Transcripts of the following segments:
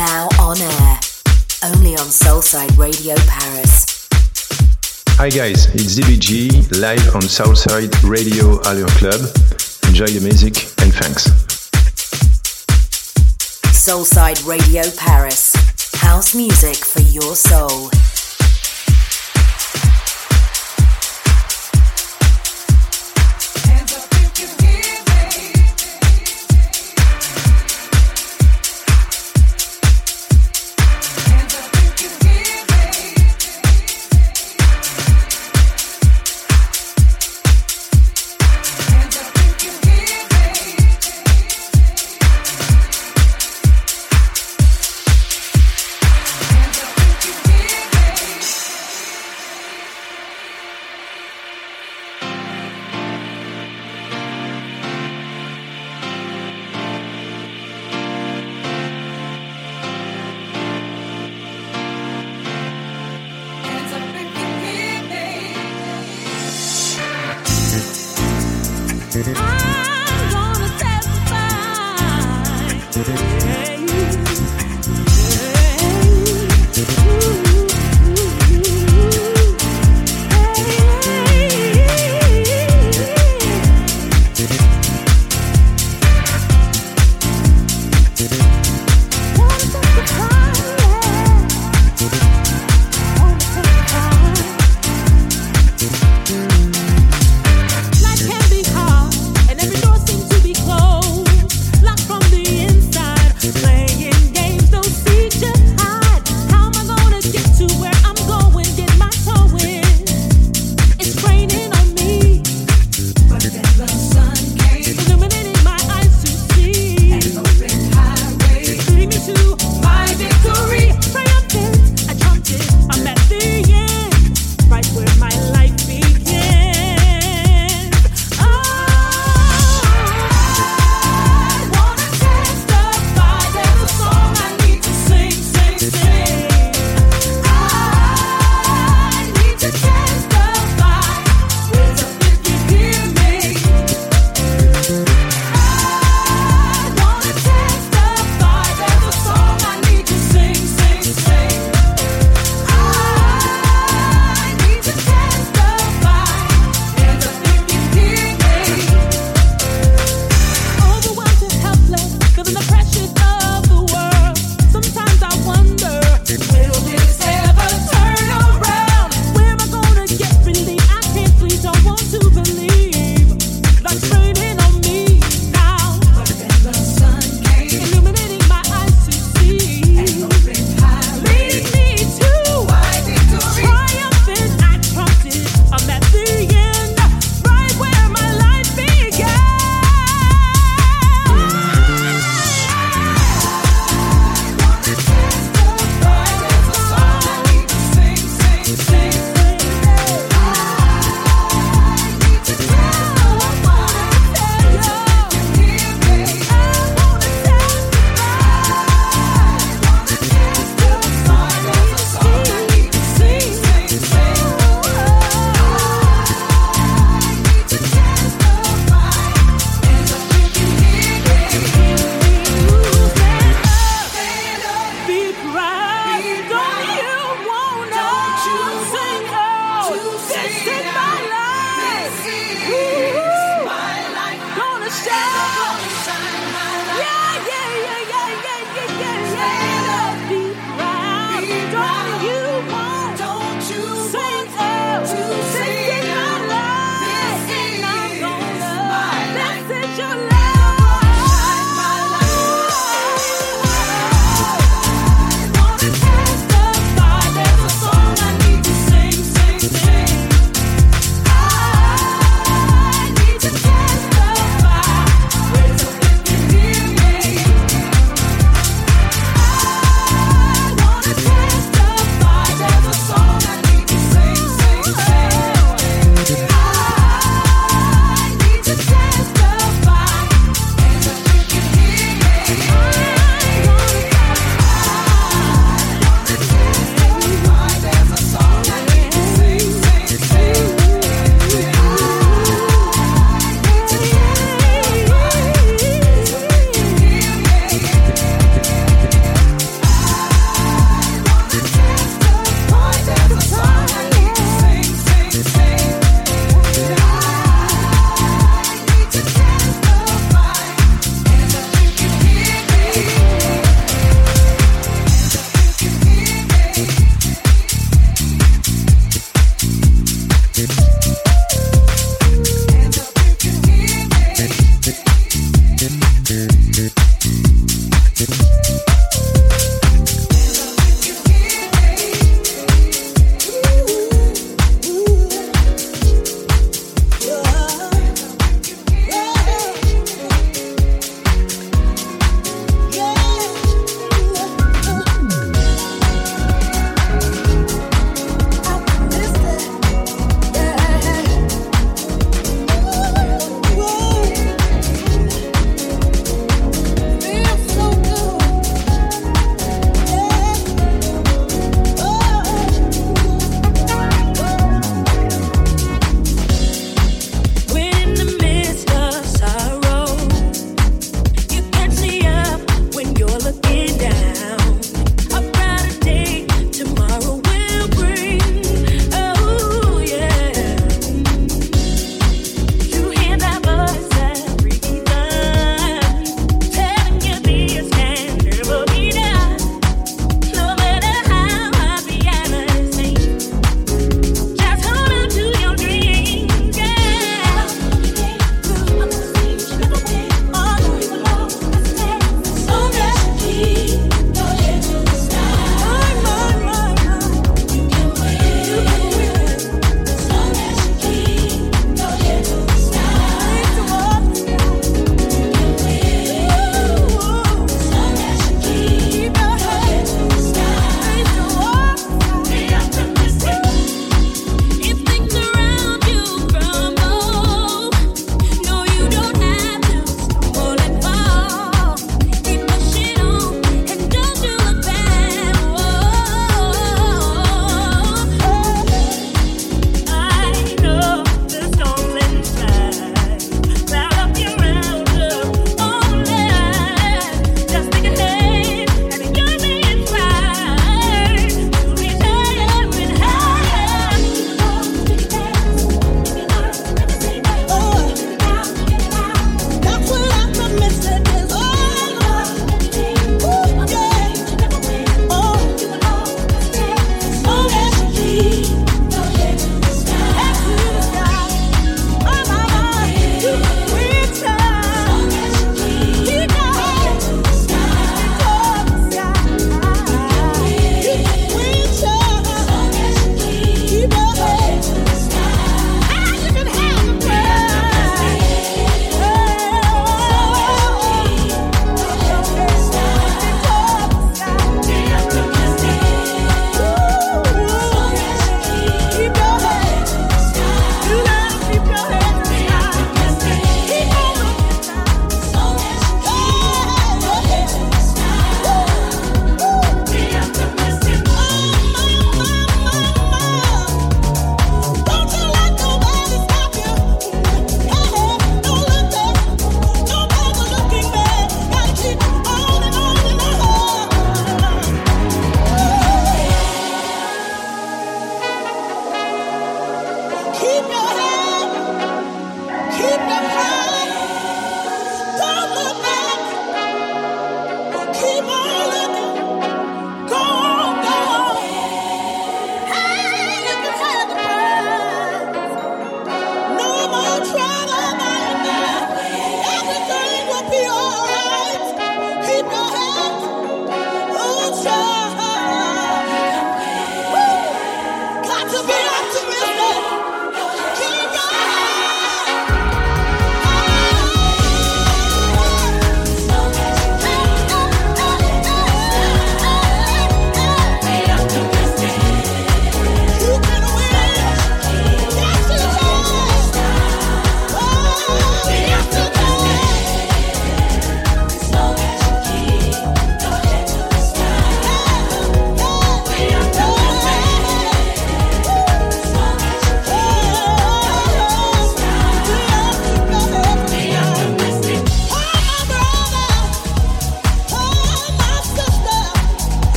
Now on air. Only on Soulside Radio Paris. Hi guys, it's DBG live on Soulside Radio Allure Club. Enjoy the music and thanks. Soulside Radio Paris. House music for your soul.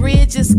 bridges.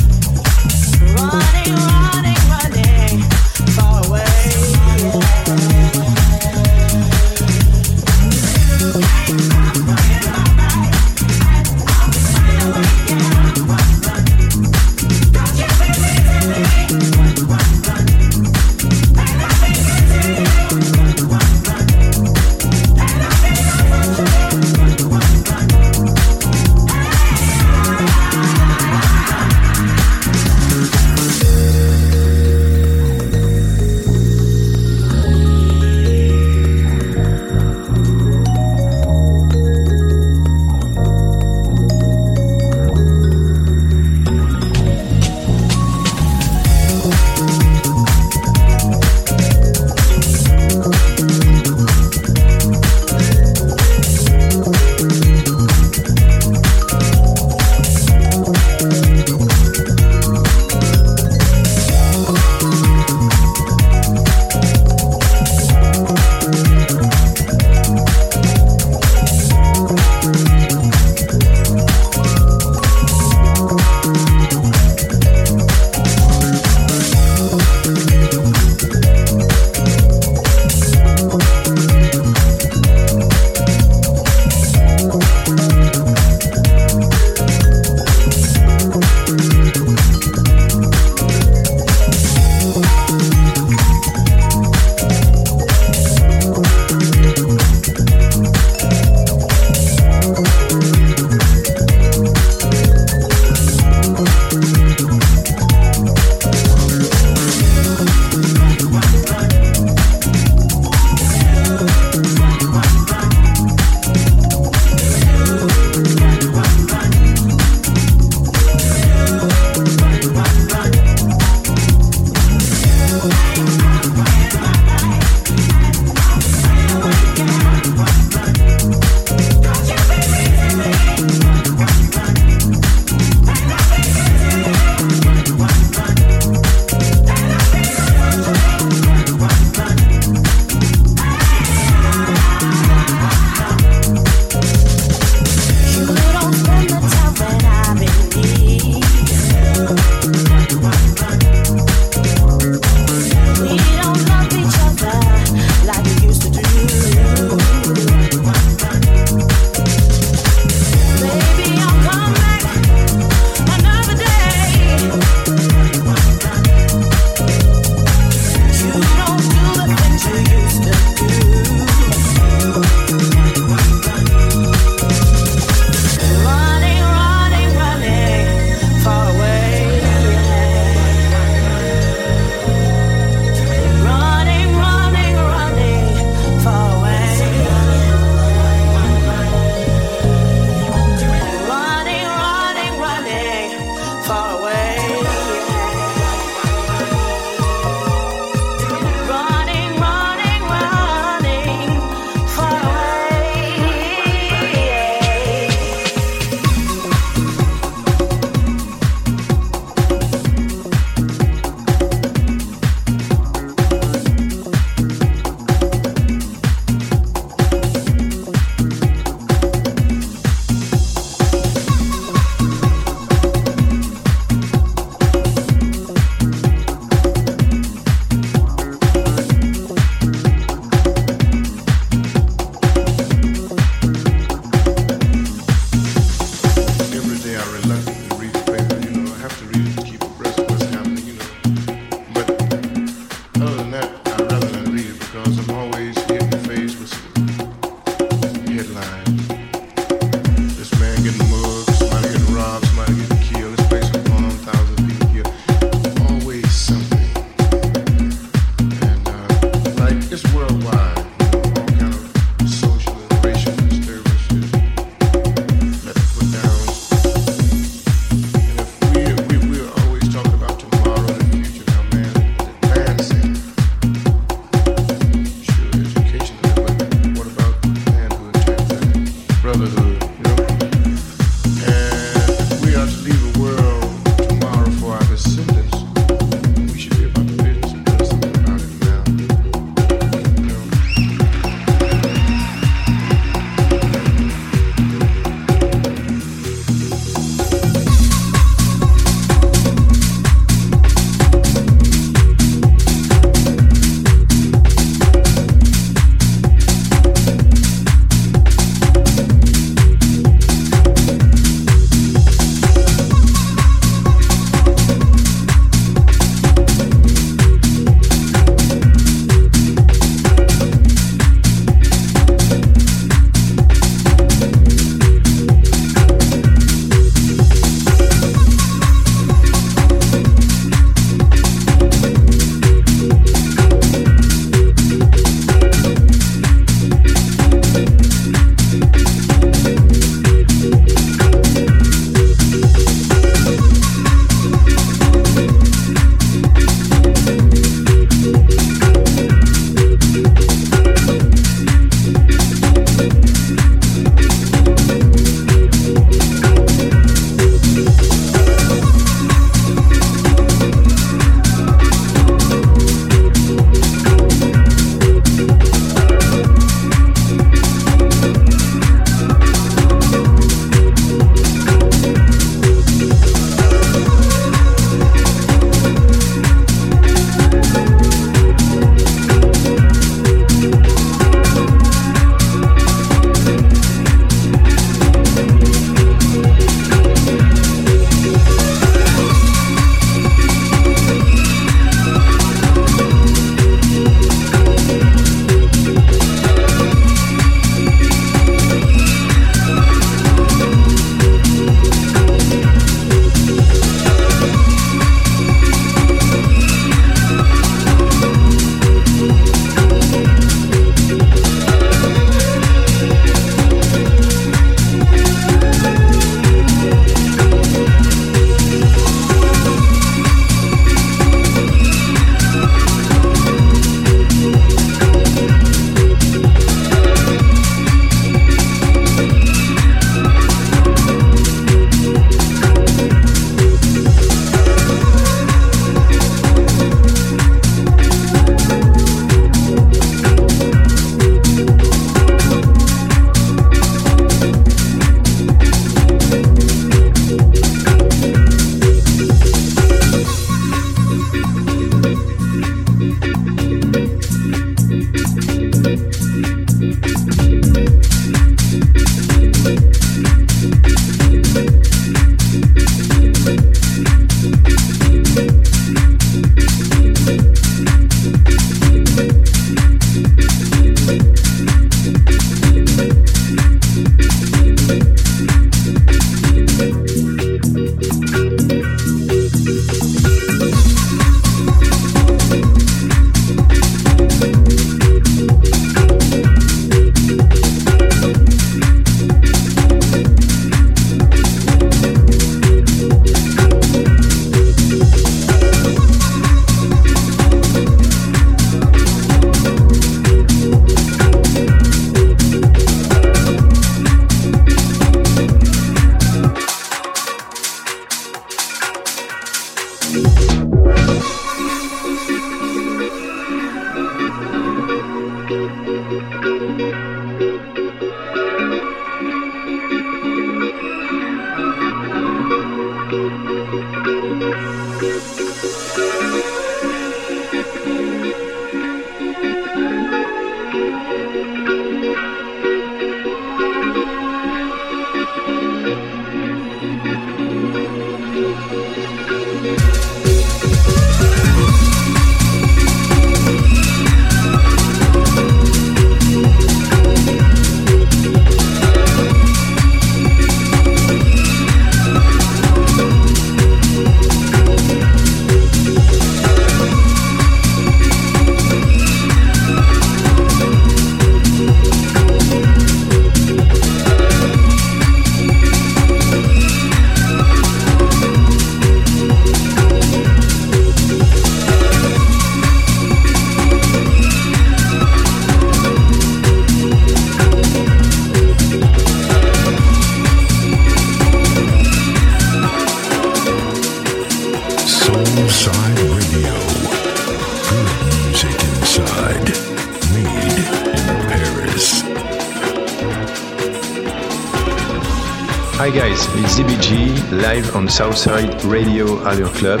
Live on Soulside Radio Allure Club.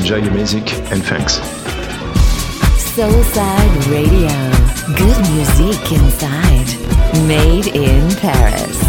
Enjoy the music and thanks. Soulside Radio. Good music inside. Made in Paris.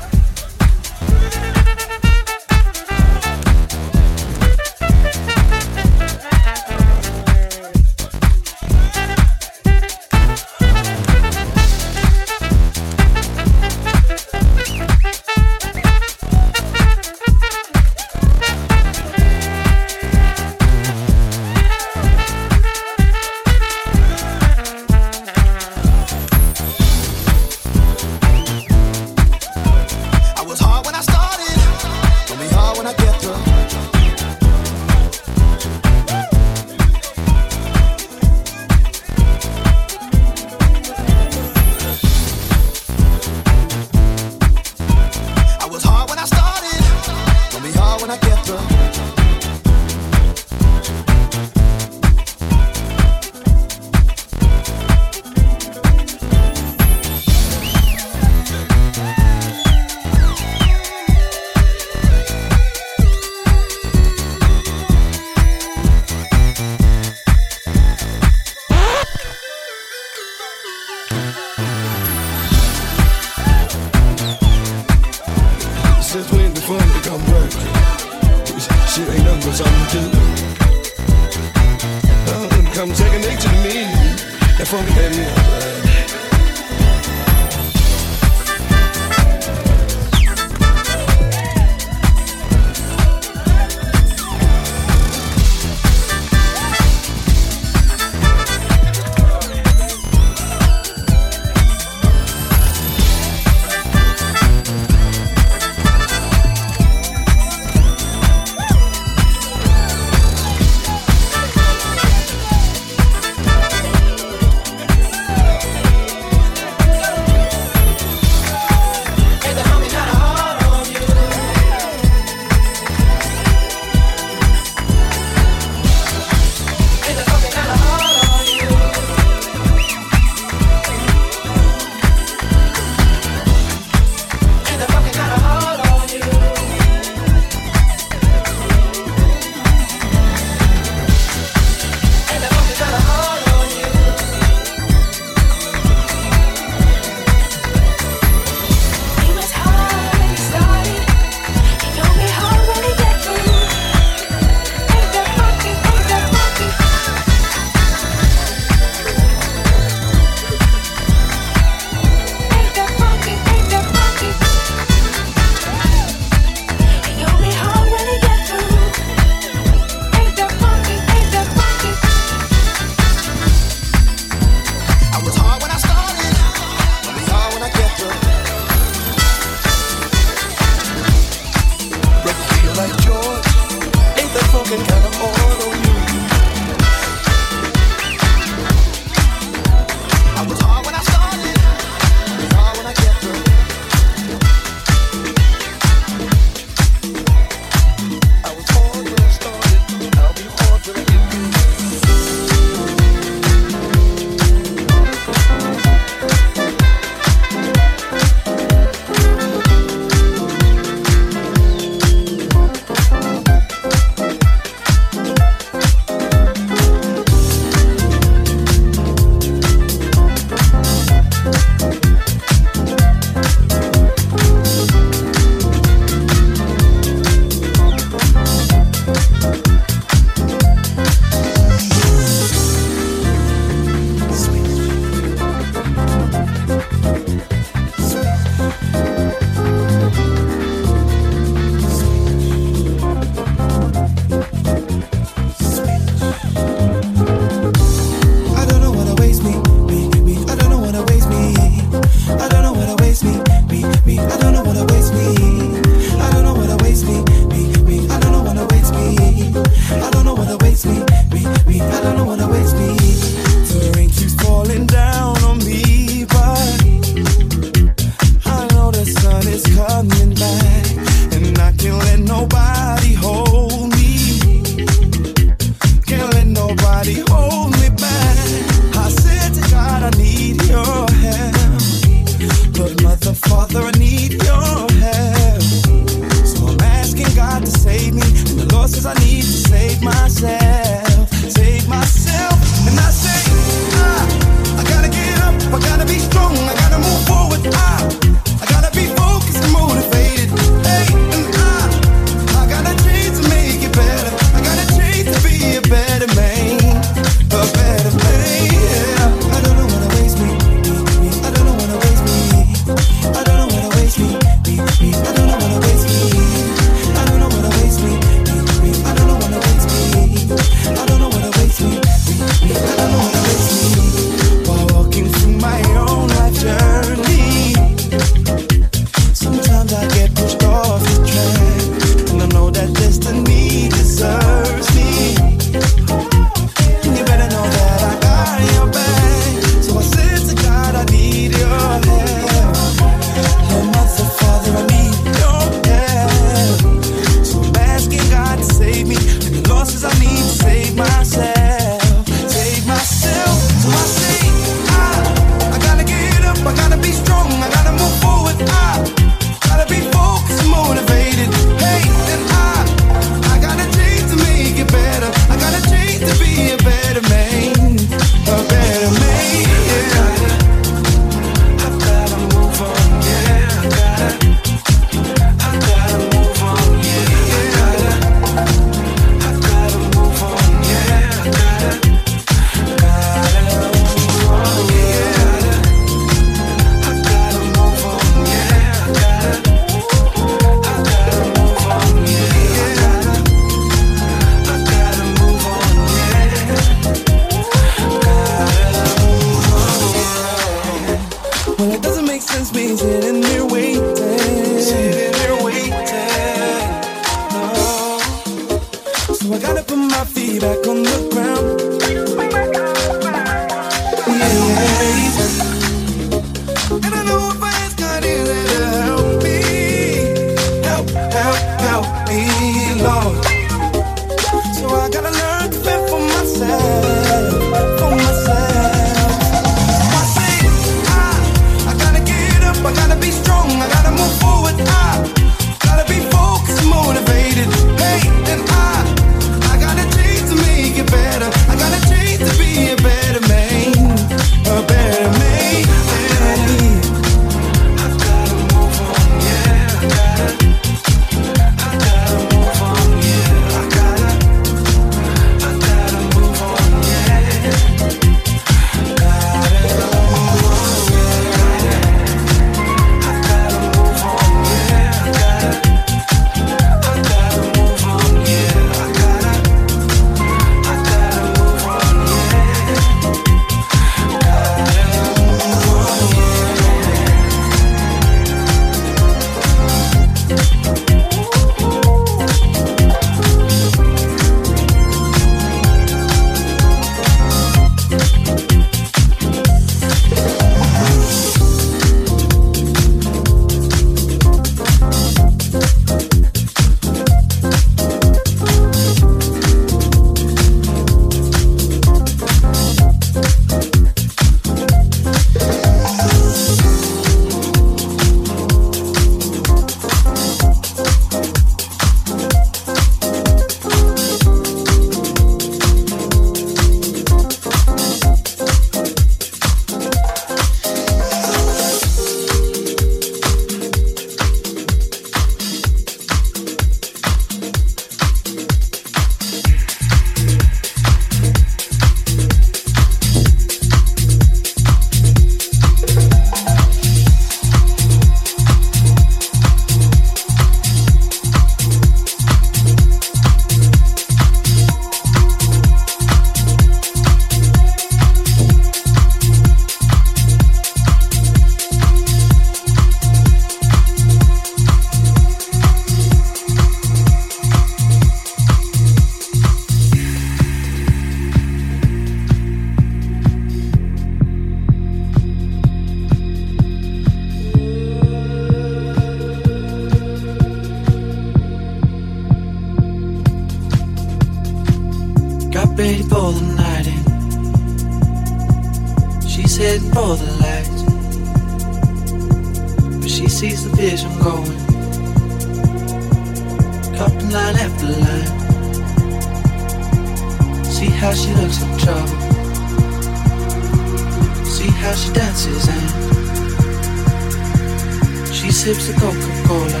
sips a Coca-Cola.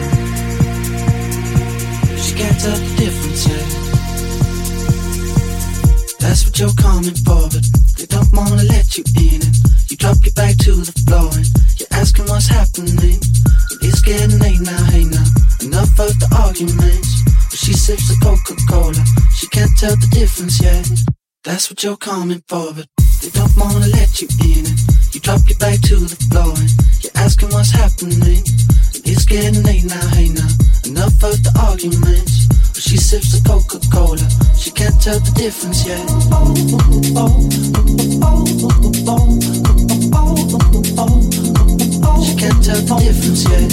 She can't tell the difference. That's what you're coming for, but they don't wanna let you in it. You drop your back to the floor and you're asking what's happening. It is getting late now, hey now. Enough of the arguments. But she sips the Coca-Cola. She can't tell the difference yet. That's what you're coming for, but they don't wanna let you in it. You drop your back to the floor and you're asking what's happening. And it's getting late now, hey now. Enough of the arguments. But she sips the Coca Cola, she can't tell the difference yet. She can't tell the difference yet.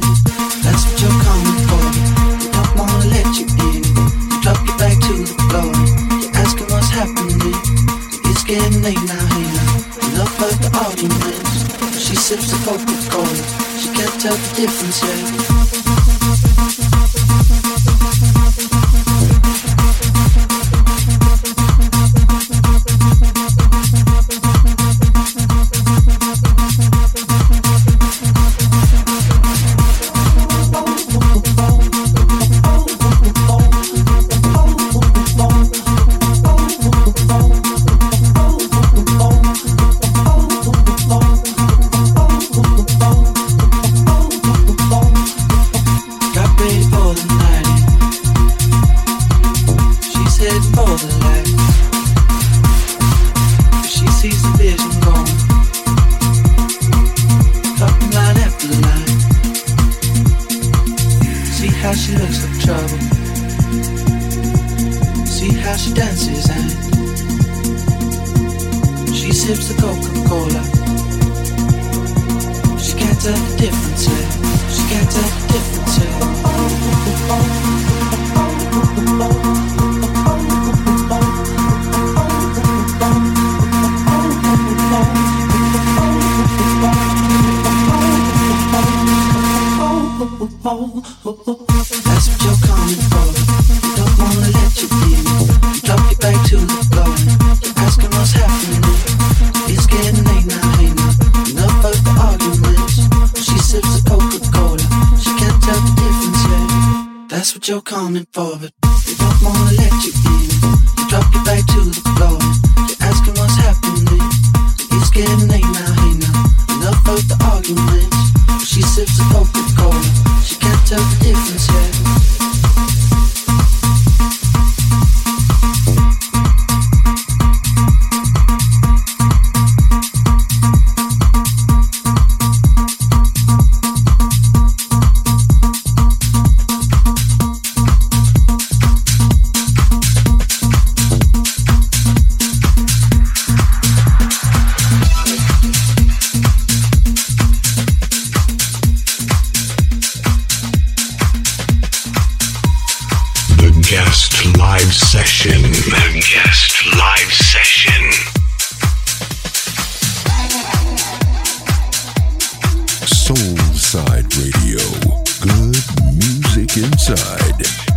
lips are cold. She can't tell the difference yet. side.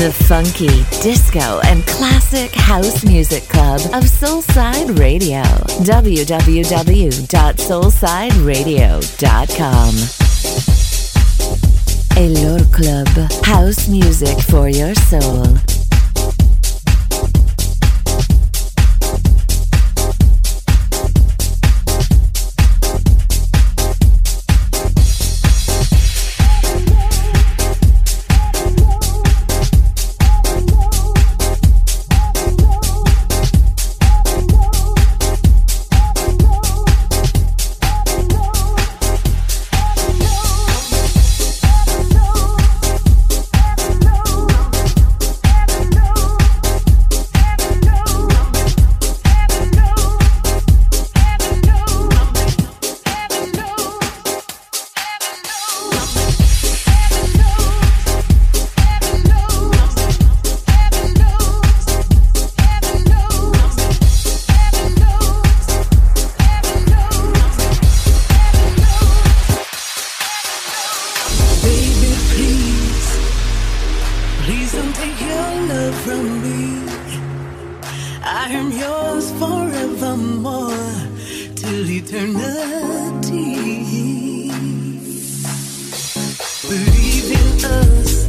The funky, disco, and classic house music club of Soulside Radio. www.soulsideradio.com. Elor Club, house music for your soul. Believe in us.